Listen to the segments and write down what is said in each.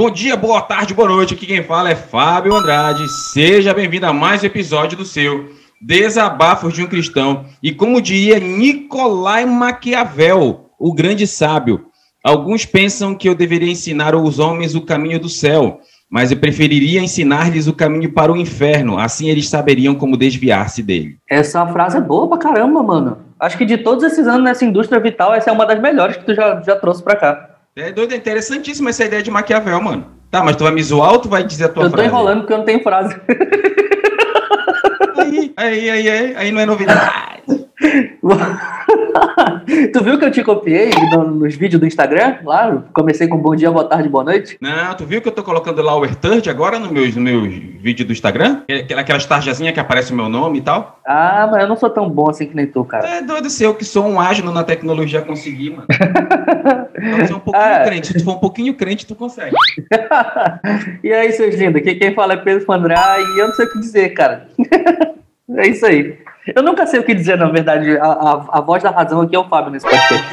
Bom dia, boa tarde, boa noite. Aqui quem fala é Fábio Andrade. Seja bem-vindo a mais um episódio do seu Desabafos de um Cristão. E como diria Nicolai Maquiavel, o grande sábio, alguns pensam que eu deveria ensinar aos homens o caminho do céu, mas eu preferiria ensinar-lhes o caminho para o inferno, assim eles saberiam como desviar-se dele. Essa frase é boa pra caramba, mano. Acho que de todos esses anos nessa indústria vital, essa é uma das melhores que tu já, já trouxe pra cá. É doido, é interessantíssima essa ideia de Maquiavel, mano. Tá, mas tu vai me zoar ou tu vai dizer a tua frase? Eu tô enrolando porque eu não tenho frase. Aí, aí, aí, aí, aí não é novidade. tu viu que eu te copiei no, nos vídeos do Instagram? Lá, comecei com bom dia, boa tarde, boa noite. Não, tu viu que eu tô colocando lá o Third agora no meus, no meus vídeos do Instagram? Aquelas tarjazinhas que aparece o meu nome e tal. Ah, mas eu não sou tão bom assim que nem tu, cara. É doido ser eu que sou um ágil na tecnologia conseguir, mano. então, ser um pouquinho ah. crente. Se tu for um pouquinho crente, tu consegue. e aí, seus lindos, aqui quem fala é Pedro Fandrá e eu não sei o que dizer, cara. é isso aí. Eu nunca sei o que dizer, na verdade. A, a, a voz da razão aqui é o Fábio nesse podcast.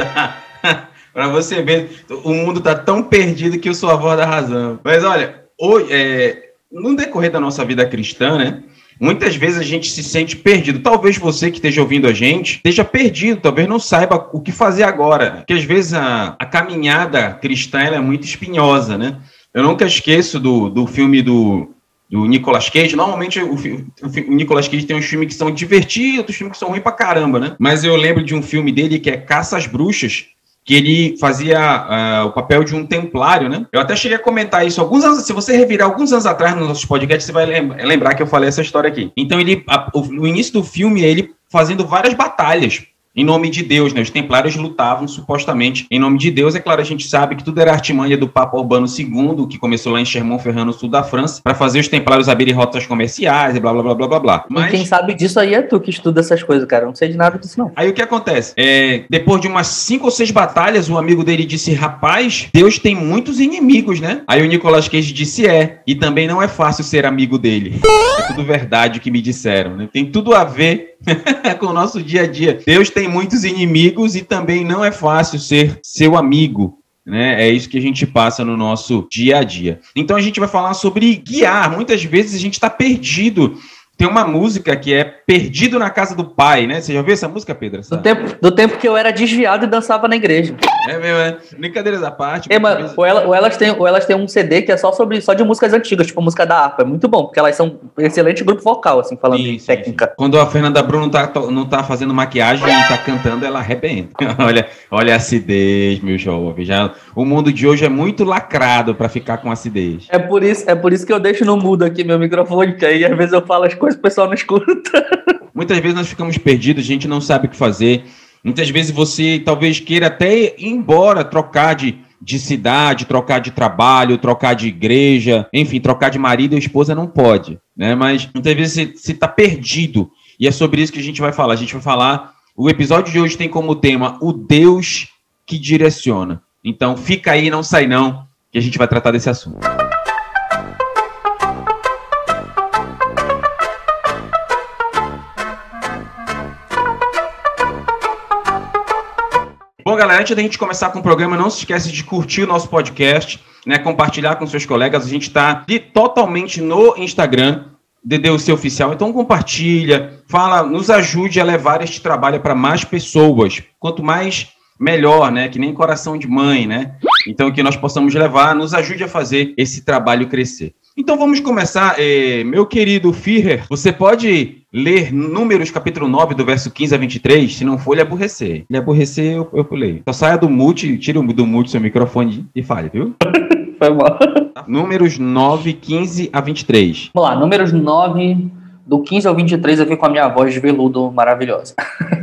Para você ver, o mundo tá tão perdido que eu sou a voz da razão. Mas olha, hoje, é, no decorrer da nossa vida cristã, né? Muitas vezes a gente se sente perdido. Talvez você que esteja ouvindo a gente esteja perdido, talvez não saiba o que fazer agora. Porque às vezes a, a caminhada cristã é muito espinhosa, né? Eu nunca esqueço do, do filme do do Nicolas Cage. Normalmente o, o, Nicolas Cage tem uns filmes que são divertidos, outros filmes que são ruins pra caramba, né? Mas eu lembro de um filme dele que é Caça às Bruxas, que ele fazia uh, o papel de um templário, né? Eu até cheguei a comentar isso alguns anos, se você revirar alguns anos atrás nos nossos podcasts, você vai lembrar que eu falei essa história aqui. Então ele, a, o, no início do filme, ele fazendo várias batalhas em nome de Deus, né? Os templários lutavam supostamente em nome de Deus. É claro, a gente sabe que tudo era artimanha do Papa Urbano II, que começou lá em Chermont-Ferrand, no sul da França, para fazer os templários abrirem rotas comerciais e blá blá blá blá blá blá. Mas... E quem sabe disso aí é tu que estuda essas coisas, cara. Eu não sei de nada disso, não. Aí o que acontece? É, depois de umas cinco ou seis batalhas, um amigo dele disse: Rapaz, Deus tem muitos inimigos, né? Aí o Nicolas Cage disse: É. E também não é fácil ser amigo dele. É tudo verdade o que me disseram, né? Tem tudo a ver com o nosso dia a dia. Deus tem muitos inimigos e também não é fácil ser seu amigo. Né? É isso que a gente passa no nosso dia a dia. Então a gente vai falar sobre guiar. Muitas vezes a gente está perdido tem uma música que é Perdido na Casa do Pai, né? Você já ouviu essa música, Pedro? Do tempo, do tempo que eu era desviado e dançava na igreja. É mesmo, é. Brincadeiras à parte. É, mas, ou, ela, ou, elas têm, ou elas têm um CD que é só sobre só de músicas antigas, tipo música da harpa. É muito bom, porque elas são um excelente grupo vocal, assim, falando sim, em técnica. Sim. Quando a Fernanda Bruno tá, não tá fazendo maquiagem e tá cantando, ela arrebenta. olha, olha a acidez, meu jovem. Já, o mundo de hoje é muito lacrado para ficar com acidez. É por, isso, é por isso que eu deixo no mudo aqui meu microfone, que aí às vezes eu falo as coisas e o pessoal não escuta. Muitas vezes nós ficamos perdidos, a gente não sabe o que fazer. Muitas vezes você talvez queira até ir embora, trocar de, de cidade, trocar de trabalho, trocar de igreja, enfim, trocar de marido e esposa não pode, né? Mas muitas vezes você está perdido. E é sobre isso que a gente vai falar. A gente vai falar. O episódio de hoje tem como tema o Deus que direciona. Então fica aí, não sai não, que a gente vai tratar desse assunto. Galera, antes da gente começar com o programa, não se esqueça de curtir o nosso podcast, né? Compartilhar com seus colegas. A gente está totalmente no Instagram, DDUC Oficial. Então compartilha, fala, nos ajude a levar este trabalho para mais pessoas. Quanto mais melhor, né? Que nem coração de mãe, né? Então que nós possamos levar, nos ajude a fazer esse trabalho crescer. Então vamos começar. É, meu querido Führer, você pode ler Números capítulo 9, do verso 15 a 23? Se não for, ele aborrecer. Ele aborrecer, eu, eu pulei. Só saia do mute, tire do mute seu microfone e fale, viu? Foi mal. Números 9, 15 a 23. Vamos lá, números 9, do 15 ao 23, aqui com a minha voz de veludo maravilhosa.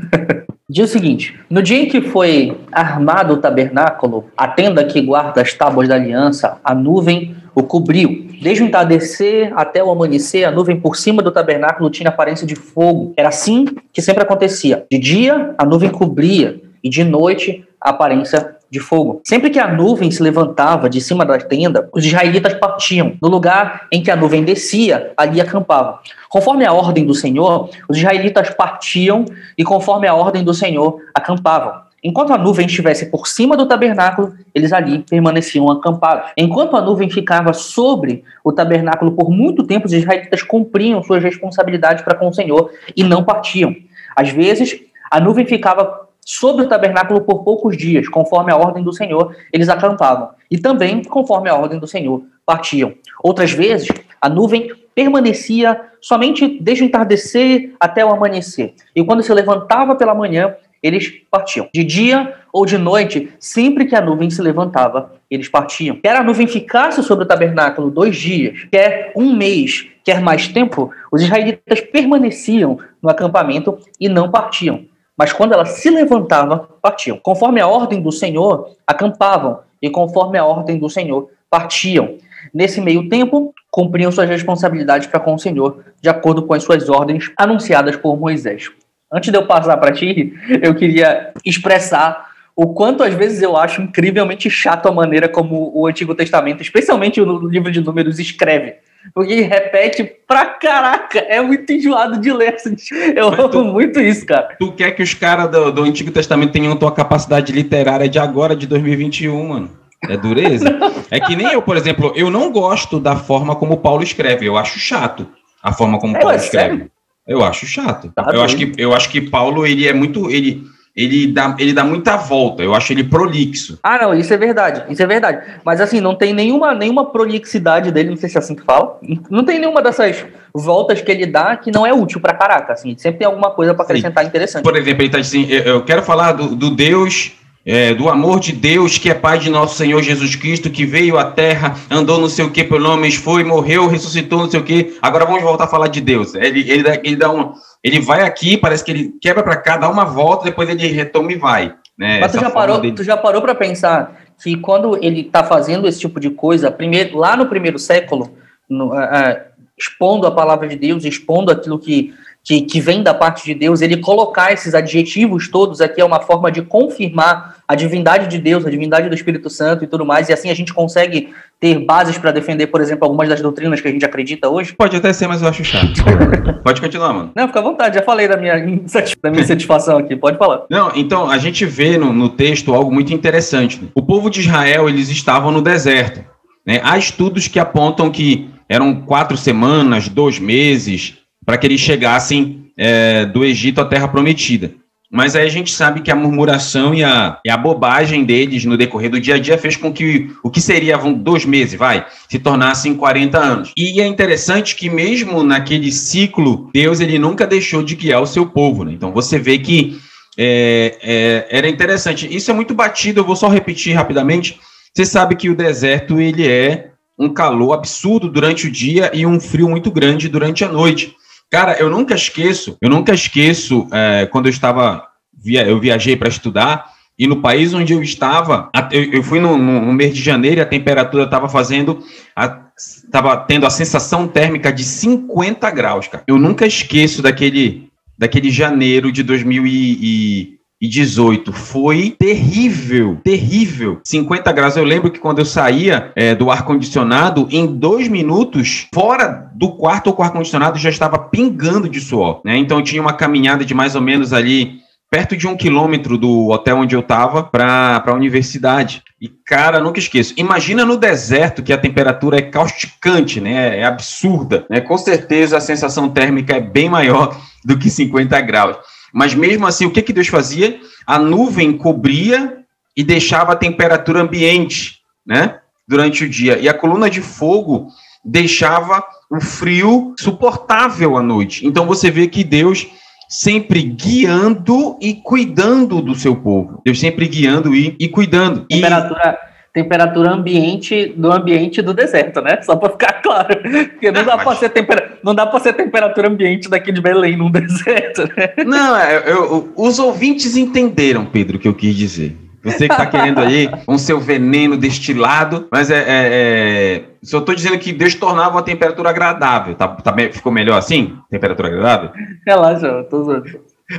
Diz o seguinte: No dia em que foi armado o tabernáculo, a tenda que guarda as tábuas da aliança, a nuvem o cobriu. Desde o entardecer até o amanhecer, a nuvem por cima do tabernáculo tinha aparência de fogo. Era assim que sempre acontecia. De dia, a nuvem cobria, e de noite, a aparência de fogo. Sempre que a nuvem se levantava de cima da tenda, os israelitas partiam. No lugar em que a nuvem descia, ali acampavam. Conforme a ordem do Senhor, os israelitas partiam e, conforme a ordem do Senhor, acampavam. Enquanto a nuvem estivesse por cima do tabernáculo, eles ali permaneciam acampados. Enquanto a nuvem ficava sobre o tabernáculo por muito tempo, os israelitas cumpriam suas responsabilidades para com o Senhor e não partiam. Às vezes, a nuvem ficava sobre o tabernáculo por poucos dias, conforme a ordem do Senhor, eles acampavam. E também, conforme a ordem do Senhor, partiam. Outras vezes, a nuvem permanecia somente desde o entardecer até o amanhecer. E quando se levantava pela manhã, eles partiam. De dia ou de noite, sempre que a nuvem se levantava, eles partiam. Quer a nuvem ficasse sobre o tabernáculo dois dias, quer um mês, quer mais tempo, os israelitas permaneciam no acampamento e não partiam. Mas quando ela se levantava, partiam. Conforme a ordem do Senhor, acampavam, e conforme a ordem do Senhor, partiam. Nesse meio tempo, cumpriam suas responsabilidades para com o Senhor, de acordo com as suas ordens anunciadas por Moisés. Antes de eu passar para ti, eu queria expressar o quanto às vezes eu acho incrivelmente chato a maneira como o Antigo Testamento, especialmente o livro de Números, escreve. Porque repete pra caraca, é muito enjoado de ler. Eu Mas amo tu, muito isso, cara. Tu quer que os caras do, do, Antigo Testamento tenham tua capacidade literária de agora, de 2021, mano? É dureza? é que nem eu, por exemplo, eu não gosto da forma como Paulo escreve, eu acho chato a forma como é, Paulo escreve. Sério? Eu acho chato. Tá eu, acho que, eu acho que Paulo, ele é muito. Ele, ele, dá, ele dá muita volta. Eu acho ele prolixo. Ah, não, isso é verdade. Isso é verdade. Mas assim, não tem nenhuma, nenhuma prolixidade dele, não sei se é assim que fala. Não tem nenhuma dessas voltas que ele dá que não é útil pra caraca. Assim, sempre tem alguma coisa para acrescentar Sim. interessante. Por exemplo, ele tá assim: eu quero falar do, do Deus é, do amor de Deus, que é Pai de nosso Senhor Jesus Cristo, que veio à Terra, andou não sei o que pelo homens, foi, morreu, ressuscitou, não sei o que. Agora vamos voltar a falar de Deus. Ele, ele, dá, ele, dá um, ele vai aqui, parece que ele quebra para cá, dá uma volta, depois ele retoma e vai. Né? Mas tu já, parou, dele... tu já parou para pensar que quando ele está fazendo esse tipo de coisa, primeiro, lá no primeiro século, no, uh, uh, expondo a palavra de Deus, expondo aquilo que que, que vem da parte de Deus, ele colocar esses adjetivos todos aqui é uma forma de confirmar a divindade de Deus, a divindade do Espírito Santo e tudo mais, e assim a gente consegue ter bases para defender, por exemplo, algumas das doutrinas que a gente acredita hoje. Pode até ser, mas eu acho chato. pode continuar, mano. Não, fica à vontade, já falei da minha, da minha satisfação aqui, pode falar. Não, então, a gente vê no, no texto algo muito interessante. O povo de Israel, eles estavam no deserto. Né? Há estudos que apontam que eram quatro semanas, dois meses, para que eles chegassem é, do Egito à Terra Prometida. Mas aí a gente sabe que a murmuração e a, e a bobagem deles no decorrer do dia a dia fez com que o que seria dois meses, vai, se tornassem 40 anos. E é interessante que mesmo naquele ciclo, Deus ele nunca deixou de guiar o seu povo. Né? Então você vê que é, é, era interessante. Isso é muito batido, eu vou só repetir rapidamente. Você sabe que o deserto ele é um calor absurdo durante o dia e um frio muito grande durante a noite. Cara, eu nunca esqueço, eu nunca esqueço é, quando eu estava, via, eu viajei para estudar e no país onde eu estava, eu, fui no, no, mês de janeiro e a temperatura estava fazendo, estava tendo a sensação térmica de 50 graus, cara. Eu nunca esqueço daquele, daquele janeiro de 2000 e, 2018 foi terrível, terrível. 50 graus. Eu lembro que quando eu saía é, do ar-condicionado, em dois minutos, fora do quarto com o ar-condicionado, já estava pingando de suor. Né? Então eu tinha uma caminhada de mais ou menos ali perto de um quilômetro do hotel onde eu estava para a universidade. E, cara, nunca esqueço. Imagina no deserto que a temperatura é causticante, né? É absurda. Né? Com certeza a sensação térmica é bem maior do que 50 graus. Mas mesmo assim, o que, que Deus fazia? A nuvem cobria e deixava a temperatura ambiente, né? Durante o dia. E a coluna de fogo deixava o frio suportável à noite. Então você vê que Deus sempre guiando e cuidando do seu povo. Deus sempre guiando e, e cuidando. Temperatura, temperatura ambiente do ambiente do deserto, né? Só para ficar claro. Porque não, não dá mas... para ser, tempera... não dá ser temperatura ambiente daqui de Belém num deserto, né? Não, é, eu, eu, os ouvintes entenderam, Pedro, o que eu quis dizer. Você que está querendo aí um seu veneno destilado, mas é, é, é só estou dizendo que Deus tornava uma temperatura agradável. Tá, tá, ficou melhor assim? Temperatura agradável? Relaxa, eu tô usando.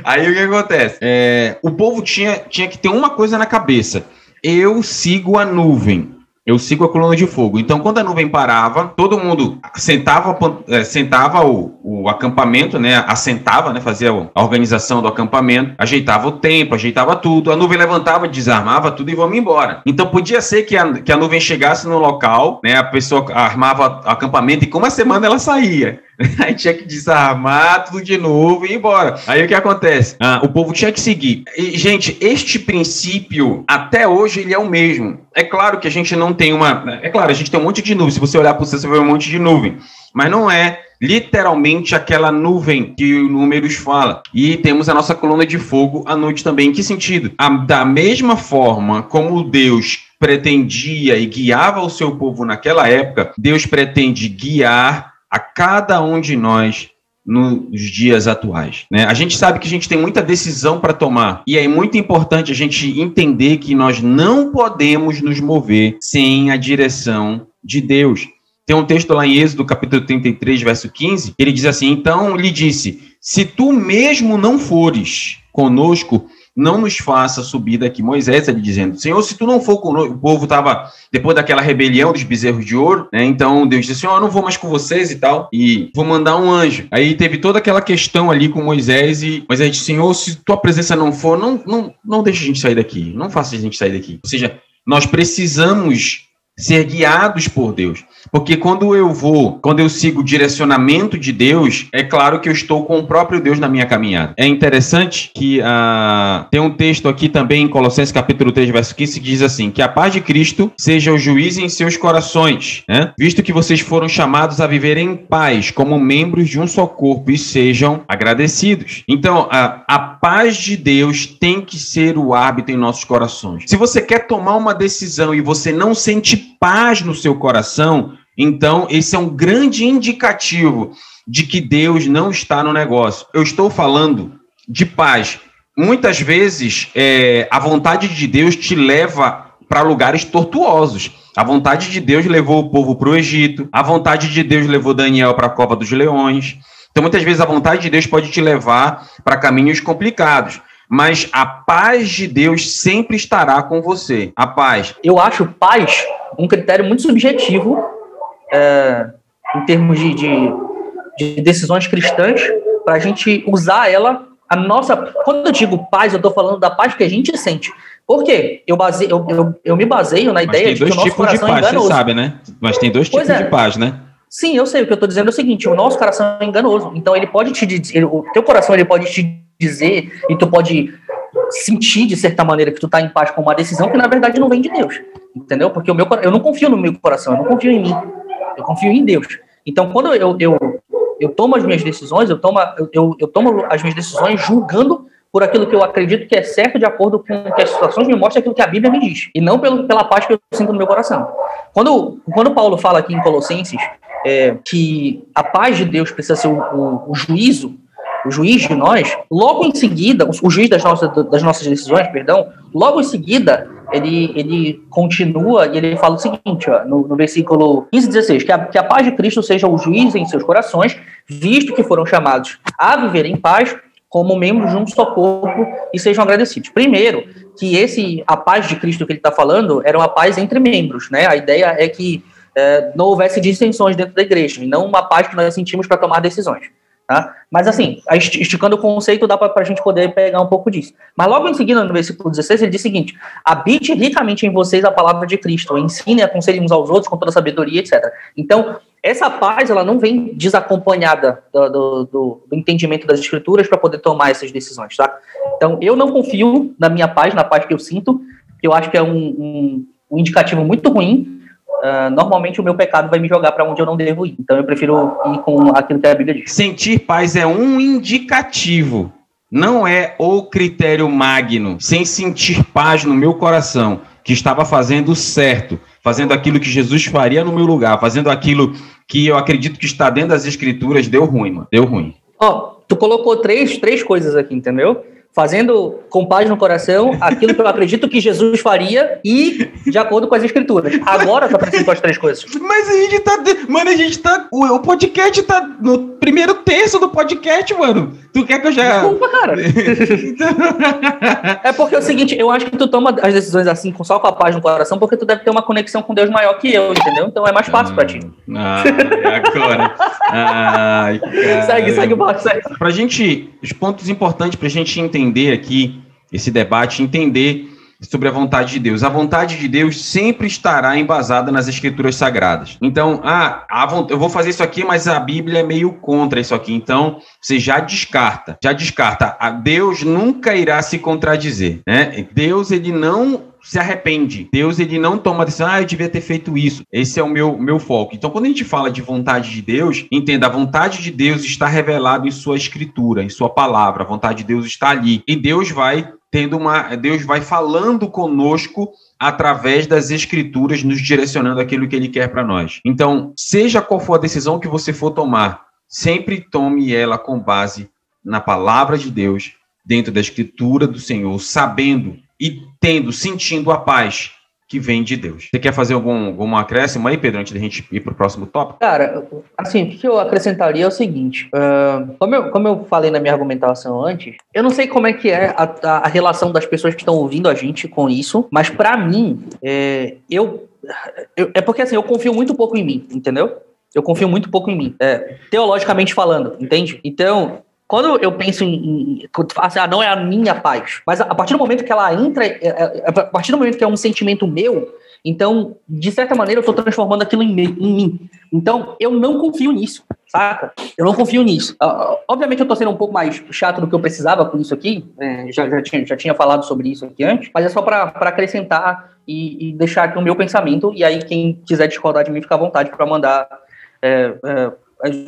Aí o que acontece? É, o povo tinha, tinha que ter uma coisa na cabeça eu sigo a nuvem. eu sigo a coluna de fogo. Então, quando a nuvem parava, todo mundo sentava, é, sentava o, o acampamento, né? Assentava, né? Fazia a organização do acampamento, ajeitava o tempo, ajeitava tudo. A nuvem levantava, desarmava tudo e vamos embora. Então, podia ser que a, que a nuvem chegasse no local, né? A pessoa armava o acampamento e com uma semana ela saía. Aí tinha que desarmar tudo de novo e ir embora. Aí o que acontece? Ah, o povo tinha que seguir. E, gente, este princípio, até hoje, ele é o mesmo. É claro que a gente não tem uma. É claro, a gente tem um monte de nuvem. Se você olhar para você, você vai ver um monte de nuvem. Mas não é literalmente aquela nuvem que o Números fala. E temos a nossa coluna de fogo à noite também. Em que sentido? A, da mesma forma como Deus pretendia e guiava o seu povo naquela época, Deus pretende guiar a cada um de nós nos dias atuais. Né? A gente sabe que a gente tem muita decisão para tomar e é muito importante a gente entender que nós não podemos nos mover sem a direção de Deus. Tem um texto lá em Êxodo, capítulo 33, verso 15, ele diz assim: Então lhe disse: Se tu mesmo não fores conosco, não nos faça subir daqui. Moisés ali dizendo, Senhor, se tu não for conosco, o povo estava, depois daquela rebelião dos bezerros de ouro, né? Então Deus disse, Senhor, eu não vou mais com vocês e tal, e vou mandar um anjo. Aí teve toda aquela questão ali com Moisés, e Moisés disse, Senhor, se tua presença não for, não, não, não deixe a gente sair daqui, não faça a gente sair daqui. Ou seja, nós precisamos ser guiados por Deus. Porque quando eu vou, quando eu sigo o direcionamento de Deus, é claro que eu estou com o próprio Deus na minha caminhada. É interessante que uh, tem um texto aqui também em Colossenses capítulo 3, verso 15, que diz assim: que a paz de Cristo seja o juiz em seus corações, né? visto que vocês foram chamados a viver em paz, como membros de um só corpo, e sejam agradecidos. Então, a, a paz de Deus tem que ser o árbitro em nossos corações. Se você quer tomar uma decisão e você não sente paz no seu coração, então esse é um grande indicativo de que Deus não está no negócio. Eu estou falando de paz. Muitas vezes é, a vontade de Deus te leva para lugares tortuosos. A vontade de Deus levou o povo para o Egito, a vontade de Deus levou Daniel para a cova dos leões. Então, muitas vezes, a vontade de Deus pode te levar para caminhos complicados mas a paz de Deus sempre estará com você. A paz. Eu acho paz um critério muito subjetivo é, em termos de, de, de decisões cristãs para a gente usar ela. A nossa, quando eu digo paz, eu estou falando da paz que a gente sente. Por quê? Eu, base, eu, eu, eu me baseio na Mas ideia de que o nosso coração de paz, é enganoso. Você sabe, né? Mas tem dois tipos é. de paz, né? Sim, eu sei. O que eu estou dizendo é o seguinte: o nosso coração é enganoso. Então ele pode te dizer, o teu coração ele pode te dizer e tu pode sentir de certa maneira que tu tá em paz com uma decisão que na verdade não vem de Deus, entendeu? Porque o meu eu não confio no meu coração, eu não confio em mim, eu confio em Deus. Então quando eu eu, eu tomo as minhas decisões, eu tomo eu, eu tomo as minhas decisões julgando por aquilo que eu acredito que é certo de acordo com que as situações me mostram aquilo que a Bíblia me diz, e não pelo, pela paz que eu sinto no meu coração. Quando, quando Paulo fala aqui em Colossenses é, que a paz de Deus precisa ser o, o, o juízo o juiz de nós, logo em seguida, o juiz das nossas, das nossas decisões, perdão, logo em seguida, ele, ele continua e ele fala o seguinte, ó, no, no versículo 15 e 16, que a, que a paz de Cristo seja o juiz em seus corações, visto que foram chamados a viver em paz como membros de um só corpo e sejam agradecidos. Primeiro, que esse a paz de Cristo que ele está falando era uma paz entre membros, né? A ideia é que é, não houvesse dissensões dentro da igreja, e não uma paz que nós sentimos para tomar decisões. Tá? Mas assim, esticando o conceito, dá para a gente poder pegar um pouco disso. Mas logo em seguida, no versículo 16, ele diz o seguinte: habite ricamente em vocês a palavra de Cristo, ensine e aconselhe uns aos outros com toda sabedoria, etc. Então, essa paz ela não vem desacompanhada do, do, do, do entendimento das escrituras para poder tomar essas decisões. Tá? Então, eu não confio na minha paz, na paz que eu sinto, que eu acho que é um, um, um indicativo muito ruim Uh, normalmente o meu pecado vai me jogar para onde eu não devo ir. Então eu prefiro ir com aquilo que a Bíblia diz. Sentir paz é um indicativo, não é o critério magno. Sem sentir paz no meu coração, que estava fazendo certo, fazendo aquilo que Jesus faria no meu lugar, fazendo aquilo que eu acredito que está dentro das escrituras, deu ruim, mano. Deu ruim. Ó, oh, tu colocou três, três coisas aqui, entendeu? Fazendo com paz no coração aquilo que eu acredito que Jesus faria e de acordo com as escrituras. Agora tá aparecendo com as três coisas. Mas a gente tá. Mano, a gente tá. O, o podcast tá no primeiro terço do podcast, mano. Tu quer que eu já. Desculpa, cara. é porque é o seguinte, eu acho que tu toma as decisões assim, com só com a paz no coração, porque tu deve ter uma conexão com Deus maior que eu, entendeu? Então é mais fácil ah, pra ti. Ah, agora. Ai, segue, segue o barco, segue. Pra gente, os pontos importantes pra gente entender aqui esse debate, entender sobre a vontade de Deus. A vontade de Deus sempre estará embasada nas escrituras sagradas. Então, ah, eu vou fazer isso aqui, mas a Bíblia é meio contra isso aqui. Então, você já descarta, já descarta. Deus nunca irá se contradizer, né? Deus ele não se arrepende. Deus ele não toma decisão, ah, eu devia ter feito isso. Esse é o meu, meu foco. Então, quando a gente fala de vontade de Deus, entenda, a vontade de Deus está revelada em sua escritura, em sua palavra. A vontade de Deus está ali. E Deus vai tendo uma. Deus vai falando conosco através das escrituras, nos direcionando aquilo que ele quer para nós. Então, seja qual for a decisão que você for tomar, sempre tome ela com base na palavra de Deus, dentro da escritura do Senhor, sabendo e tendo, sentindo a paz que vem de Deus. Você quer fazer algum, algum acréscimo aí, Pedro, antes da gente ir para o próximo tópico? Cara, assim, o que eu acrescentaria é o seguinte: uh, como, eu, como eu falei na minha argumentação antes, eu não sei como é que é a, a relação das pessoas que estão ouvindo a gente com isso, mas para mim, é, eu, eu, É porque assim, eu confio muito pouco em mim, entendeu? Eu confio muito pouco em mim, é, teologicamente falando, entende? Então, quando eu penso em, em assim, ah, não é a minha paz, mas a, partir do momento que ela entra, é, é, a partir do momento que é um sentimento meu, então, de certa maneira, eu estou transformando aquilo em, em, mim. Então, eu não confio nisso, saca? Eu não confio nisso. Uh, obviamente, eu estou sendo um pouco mais chato do que eu precisava com isso aqui, é, já, já, tinha, já tinha falado sobre isso aqui antes, mas é só para acrescentar e, e, deixar aqui o meu pensamento, e aí quem quiser discordar de mim, fica à vontade para mandar. É, é,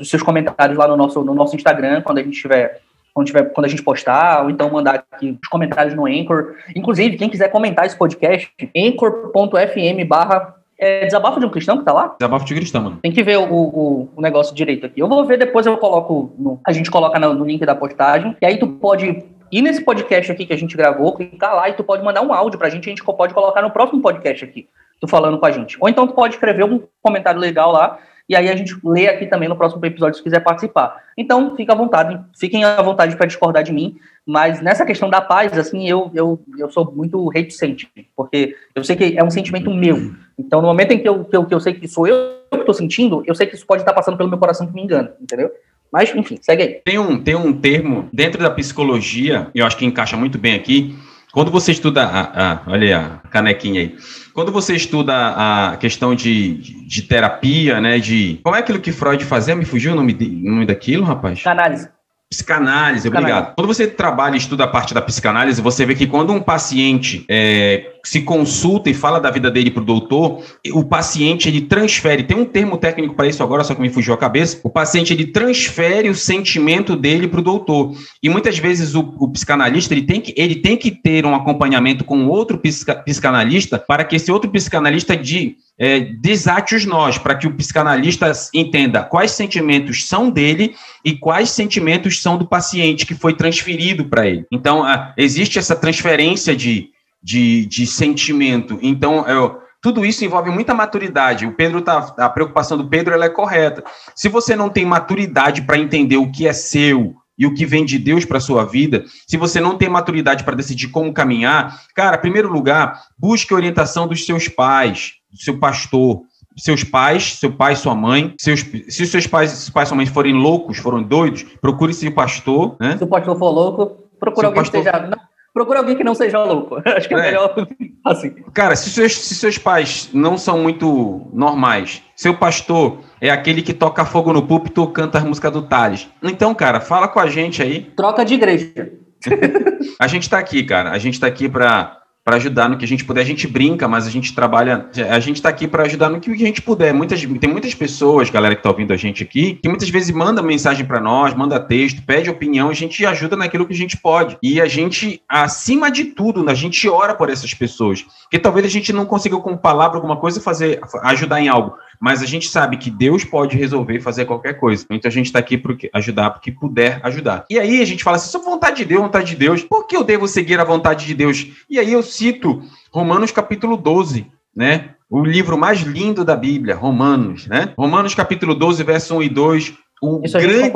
seus comentários lá no nosso, no nosso Instagram, quando a gente tiver quando, tiver, quando a gente postar, ou então mandar aqui os comentários no Anchor. Inclusive, quem quiser comentar esse podcast, anchor.fm barra é desabafo de um cristão que tá lá? Desabafo de cristão, mano. Tem que ver o, o, o, negócio direito aqui. Eu vou ver, depois eu coloco. No, a gente coloca no, no, link da postagem. E aí tu pode ir nesse podcast aqui que a gente gravou, clicar lá e tu pode mandar um áudio pra gente. A gente pode colocar no próximo podcast aqui. Tu falando com a gente. Ou então tu pode escrever um comentário legal lá e aí a gente lê aqui também no próximo episódio se quiser participar. Então, fica à vontade, fiquem à vontade para discordar de mim, mas nessa questão da paz, assim, eu, eu, eu sou muito reticente, porque eu sei que é um sentimento meu. Então, no momento em que eu, que eu, que eu sei que sou eu que estou sentindo, eu sei que isso pode estar passando pelo meu coração que me engana, entendeu? Mas, enfim, segue aí. Tem um, tem um termo dentro da psicologia, eu acho que encaixa muito bem aqui, quando você estuda, a, a, olha a canequinha aí. Quando você estuda a questão de, de, terapia, né, de... Como é aquilo que Freud fazia? Me fugiu o nome, de, nome daquilo, rapaz? Análise. Psicanálise, obrigado. Quando você trabalha e estuda a parte da psicanálise, você vê que quando um paciente é, se consulta e fala da vida dele para o doutor, o paciente ele transfere, tem um termo técnico para isso agora, só que me fugiu a cabeça, o paciente ele transfere o sentimento dele para o doutor. E muitas vezes o, o, psicanalista ele tem, que, ele tem que ter um acompanhamento com outro psica, psicanalista para que esse outro psicanalista de é, desate os nós, para que o psicanalista entenda quais sentimentos são dele e quais sentimentos são do paciente que foi transferido para ele. Então, a, existe essa transferência de, de, de sentimento. Então, eu, tudo isso envolve muita maturidade. O Pedro tá, a preocupação do Pedro ela é correta. Se você não tem maturidade para entender o que é seu, e o que vem de Deus para sua vida, se você não tem maturidade para decidir como caminhar, cara, em primeiro lugar, busque orientação dos seus pais, do seu pastor, seus pais, seu pai, sua mãe, seus, se os seus pais, seus pais e sua mãe forem loucos, foram doidos, procure seu pastor, né? Se o pastor for louco, procure alguém pastor... que esteja... Não, procure alguém que não seja louco. Acho que é, é. melhor assim. Cara, se seus, se seus pais não são muito normais, seu pastor é aquele que toca fogo no púlpito ou canta as músicas do Thales. Então, cara, fala com a gente aí. Troca de igreja. a gente tá aqui, cara. A gente tá aqui para para ajudar no que a gente puder. A gente brinca, mas a gente trabalha. A gente está aqui para ajudar no que a gente puder. Muitas, tem muitas pessoas, galera que está ouvindo a gente aqui, que muitas vezes manda mensagem para nós, manda texto, pede opinião, a gente ajuda naquilo que a gente pode. E a gente, acima de tudo, a gente ora por essas pessoas. Porque talvez a gente não consiga, com palavra, alguma coisa, fazer, ajudar em algo. Mas a gente sabe que Deus pode resolver fazer qualquer coisa. Então a gente está aqui para ajudar, porque puder ajudar. E aí a gente fala assim: só vontade de Deus, vontade de Deus, por que eu devo seguir a vontade de Deus? E aí eu cito Romanos capítulo 12, né? O livro mais lindo da Bíblia, Romanos, né? Romanos capítulo 12, verso 1 e 2. O Isso grande,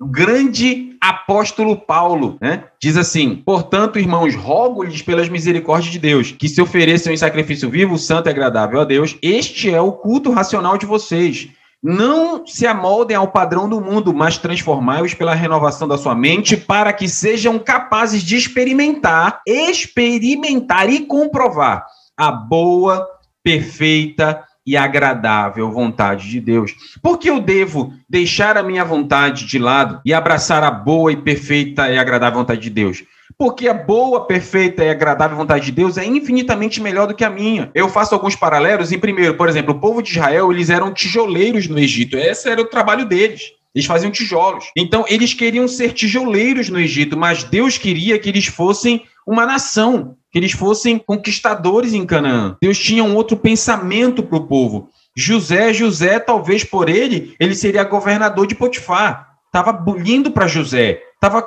o grande apóstolo Paulo, né? Diz assim: Portanto, irmãos, rogo-lhes pelas misericórdias de Deus, que se ofereçam em sacrifício vivo, santo e agradável a Deus. Este é o culto racional de vocês. Não se amoldem ao padrão do mundo, mas transformai-os pela renovação da sua mente, para que sejam capazes de experimentar, experimentar e comprovar a boa, perfeita e agradável vontade de Deus. Por que eu devo deixar a minha vontade de lado e abraçar a boa e perfeita e agradável vontade de Deus? Porque a boa, perfeita e agradável vontade de Deus é infinitamente melhor do que a minha. Eu faço alguns paralelos. Em primeiro, por exemplo, o povo de Israel, eles eram tijoleiros no Egito. Esse era o trabalho deles. Eles faziam tijolos. Então, eles queriam ser tijoleiros no Egito, mas Deus queria que eles fossem uma nação, que eles fossem conquistadores em Canaã. Deus tinha um outro pensamento para o povo. José, José, talvez por ele, ele seria governador de Potifar. Estava lindo para José, estava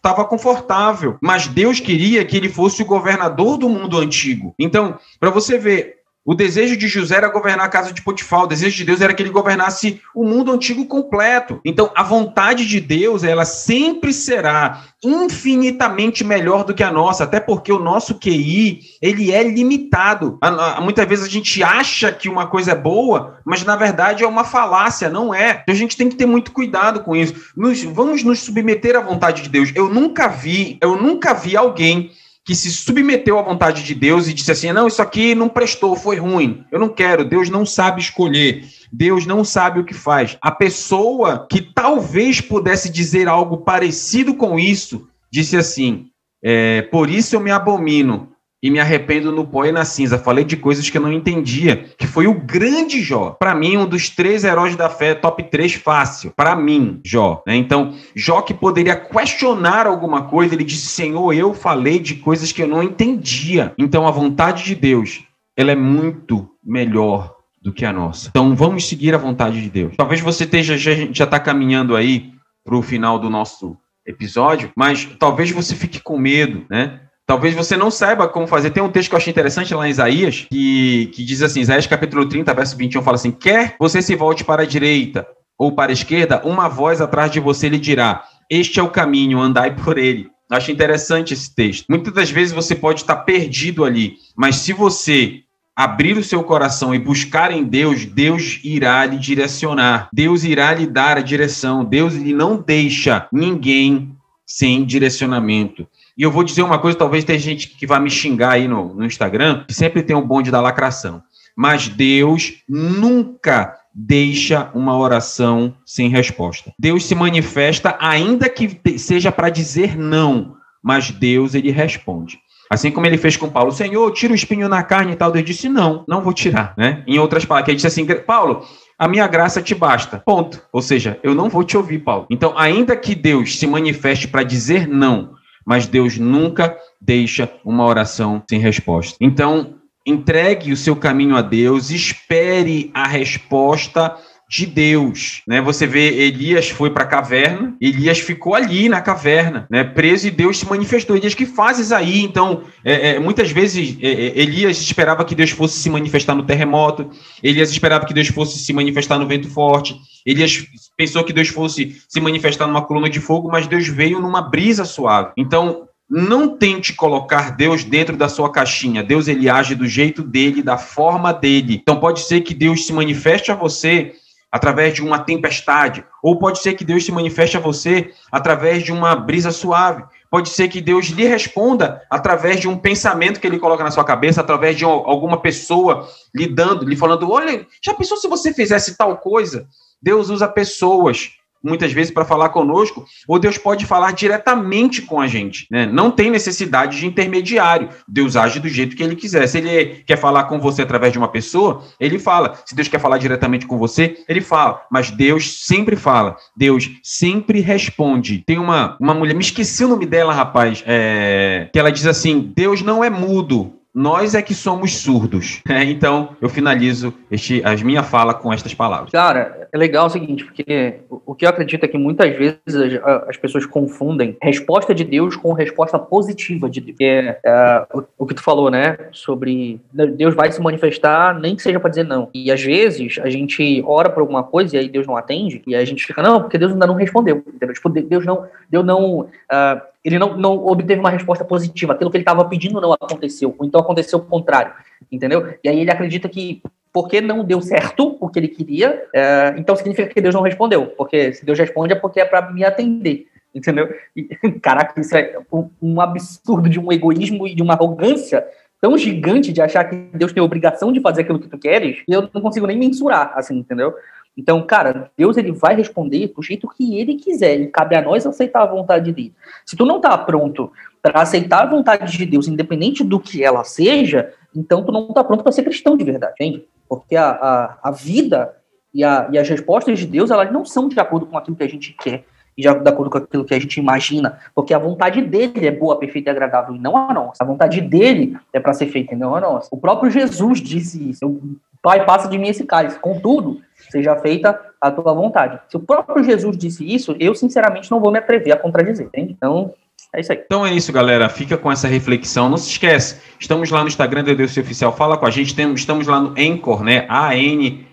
tava confortável, mas Deus queria que ele fosse o governador do mundo antigo. Então, para você ver, o desejo de José era governar a casa de Potifar, o desejo de Deus era que ele governasse o mundo antigo completo. Então, a vontade de Deus, ela sempre será infinitamente melhor do que a nossa, até porque o nosso QI, ele é limitado. Muitas vezes a gente acha que uma coisa é boa, mas na verdade é uma falácia, não é. Então a gente tem que ter muito cuidado com isso. Nos, vamos nos submeter à vontade de Deus. Eu nunca vi, eu nunca vi alguém que se submeteu à vontade de Deus e disse assim: não, isso aqui não prestou, foi ruim, eu não quero, Deus não sabe escolher, Deus não sabe o que faz. A pessoa que talvez pudesse dizer algo parecido com isso, disse assim: é, por isso eu me abomino e me arrependo no pó e na cinza. Falei de coisas que eu não entendia, que foi o grande Jó. Para mim, um dos três heróis da fé, top 3 fácil. Para mim, Jó. Né? Então, Jó que poderia questionar alguma coisa, ele disse: Senhor, eu falei de coisas que eu não entendia. Então, a vontade de Deus, ela é muito melhor do que a nossa. Então, vamos seguir a vontade de Deus. Talvez você esteja já está caminhando aí para o final do nosso episódio, mas talvez você fique com medo, né? Talvez você não saiba como fazer. Tem um texto que eu achei interessante lá em Isaías, que, que diz assim, Isaías capítulo 30, verso 21, fala assim, quer você se volte para a direita ou para a esquerda, uma voz atrás de você lhe dirá, este é o caminho, andai por ele. Eu acho interessante esse texto. Muitas das vezes você pode estar perdido ali, mas se você abrir o seu coração e buscar em Deus, Deus irá lhe direcionar. Deus irá lhe dar a direção. Deus lhe não deixa ninguém sem direcionamento. E eu vou dizer uma coisa, talvez tenha gente que vai me xingar aí no, no Instagram, que sempre tem um bonde da lacração. Mas Deus nunca deixa uma oração sem resposta. Deus se manifesta, ainda que seja para dizer não, mas Deus ele responde. Assim como ele fez com Paulo, Senhor, tira o espinho na carne e tal. Deus disse, não, não vou tirar. Né? Em outras palavras, ele disse assim, Paulo, a minha graça te basta. Ponto. Ou seja, eu não vou te ouvir, Paulo. Então, ainda que Deus se manifeste para dizer não, mas Deus nunca deixa uma oração sem resposta. Então, entregue o seu caminho a Deus, espere a resposta de Deus, né? Você vê Elias foi para a caverna, Elias ficou ali na caverna, né? Preso e Deus se manifestou. Elias, que fazes aí? Então, é, é, muitas vezes é, é, Elias esperava que Deus fosse se manifestar no terremoto, Elias esperava que Deus fosse se manifestar no vento forte, Elias pensou que Deus fosse se manifestar numa coluna de fogo, mas Deus veio numa brisa suave. Então, não tente colocar Deus dentro da sua caixinha. Deus ele age do jeito dele, da forma dele. Então pode ser que Deus se manifeste a você através de uma tempestade, ou pode ser que Deus se manifeste a você através de uma brisa suave. Pode ser que Deus lhe responda através de um pensamento que ele coloca na sua cabeça, através de alguma pessoa lhe dando, lhe falando: "Olha, já pensou se você fizesse tal coisa?" Deus usa pessoas muitas vezes para falar conosco, ou Deus pode falar diretamente com a gente. Né? Não tem necessidade de intermediário. Deus age do jeito que ele quiser. Se ele quer falar com você através de uma pessoa, ele fala. Se Deus quer falar diretamente com você, ele fala. Mas Deus sempre fala. Deus sempre responde. Tem uma, uma mulher, me esqueci o nome dela, rapaz, é, que ela diz assim: Deus não é mudo. Nós é que somos surdos. É, então, eu finalizo este, minha fala com estas palavras. Cara, é legal o seguinte, porque o que eu acredito é que muitas vezes as, as pessoas confundem resposta de Deus com resposta positiva de Deus. É, é, o, o, que tu falou, né? Sobre Deus vai se manifestar, nem que seja para dizer não. E às vezes a gente ora por alguma coisa e aí Deus não atende, e aí a gente fica, não, porque Deus ainda não respondeu. Entendeu? Tipo, Deus não. Deus não uh, ele não, não obteve uma resposta positiva. Aquilo que ele estava pedindo não aconteceu. Ou então aconteceu o contrário. Entendeu? E aí ele acredita que porque não deu certo o que ele queria, é, então significa que Deus não respondeu. Porque se Deus responde é porque é para me atender. Entendeu? E, caraca, isso é um, um, absurdo de um egoísmo e de uma arrogância tão gigante de achar que Deus tem a obrigação de fazer aquilo que tu queres, e eu não consigo nem mensurar, assim, entendeu? Então, cara, Deus ele vai responder do jeito que ele quiser, e cabe a nós aceitar a vontade dele. Se tu não tá pronto para aceitar a vontade de Deus, independente do que ela seja, então tu não tá pronto para ser cristão de verdade, entende? Porque a, a, a vida e, a, e as respostas de Deus, elas não são de acordo com aquilo que a gente quer e de acordo com aquilo que a gente imagina, porque a vontade dele é boa, perfeita e agradável, e não a nossa. A vontade dele é para ser feita, e não a nossa. O próprio Jesus disse isso. O Pai passa de mim esse cálice. Contudo, seja feita a tua vontade. Se o próprio Jesus disse isso, eu sinceramente não vou me atrever a contradizer, entende? Então, é isso aí. Então é isso, galera. Fica com essa reflexão. Não se esquece, estamos lá no Instagram do Deus Oficial. Fala com a gente. Temos, estamos lá no Anchor, né? A-N-C-H-O-R,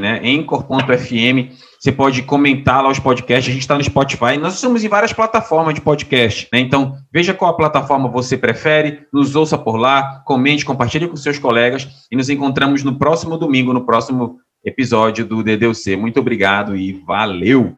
né? Anchor.fm. Você pode comentar lá os podcasts. A gente está no Spotify. Nós estamos em várias plataformas de podcast, né? Então, veja qual a plataforma você prefere. Nos ouça por lá. Comente, compartilhe com seus colegas. E nos encontramos no próximo domingo, no próximo episódio do DDUC. Muito obrigado e valeu!